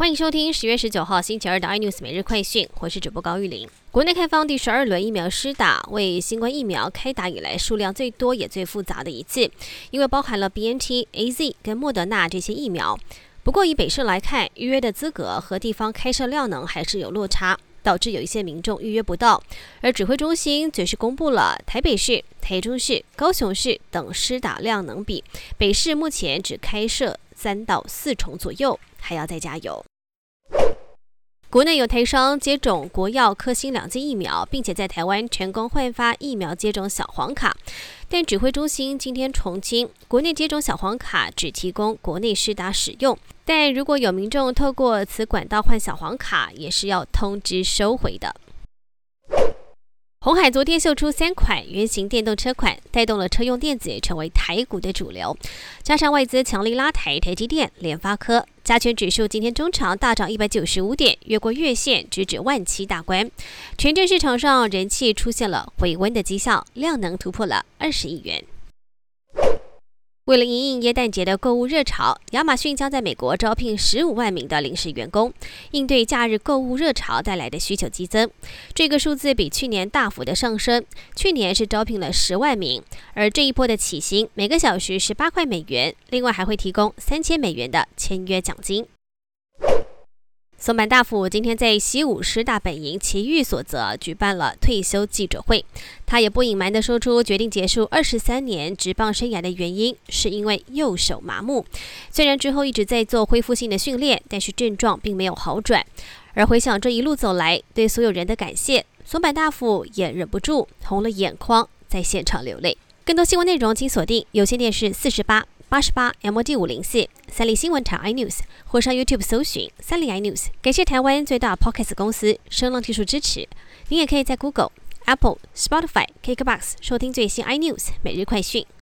欢迎收听十月十九号星期二的 iNews 每日快讯，我是主播高玉玲。国内开放第十二轮疫苗施打，为新冠疫苗开打以来数量最多也最复杂的一次，因为包含了 BNT、AZ 跟莫德纳这些疫苗。不过以北市来看，预约的资格和地方开设量能还是有落差，导致有一些民众预约不到。而指挥中心则是公布了台北市、台中市、高雄市等施打量能比，北市目前只开设三到四重左右，还要再加油。国内有台商接种国药科兴两剂疫苗，并且在台湾成功换发疫苗接种小黄卡，但指挥中心今天重清，国内接种小黄卡只提供国内施打使用，但如果有民众透过此管道换小黄卡，也是要通知收回的。红海昨天秀出三款原型电动车款，带动了车用电子成为台股的主流。加上外资强力拉抬台积电、联发科，加权指数今天中场大涨一百九十五点，越过月线，直指万七大关。全证市场上人气出现了回温的迹象，量能突破了二十亿元。为了迎应耶诞节的购物热潮，亚马逊将在美国招聘十五万名的临时员工，应对假日购物热潮带来的需求激增。这个数字比去年大幅的上升，去年是招聘了十万名，而这一波的起薪每个小时十八块美元，另外还会提供三千美元的签约奖金。松坂大辅今天在西武师大本营奇遇所则举办了退休记者会，他也不隐瞒地说出决定结束二十三年职棒生涯的原因，是因为右手麻木。虽然之后一直在做恢复性的训练，但是症状并没有好转。而回想这一路走来，对所有人的感谢，松坂大辅也忍不住红了眼眶，在现场流泪。更多新闻内容，请锁定有线电视四十八。八十八 M D 五零四三立新闻台 iNews 或上 YouTube 搜寻三立 iNews。感谢台湾最大 p o c k e t 公司声浪技术支持。您也可以在 Google、Apple、Spotify、Kickbox 收听最新 iNews 每日快讯。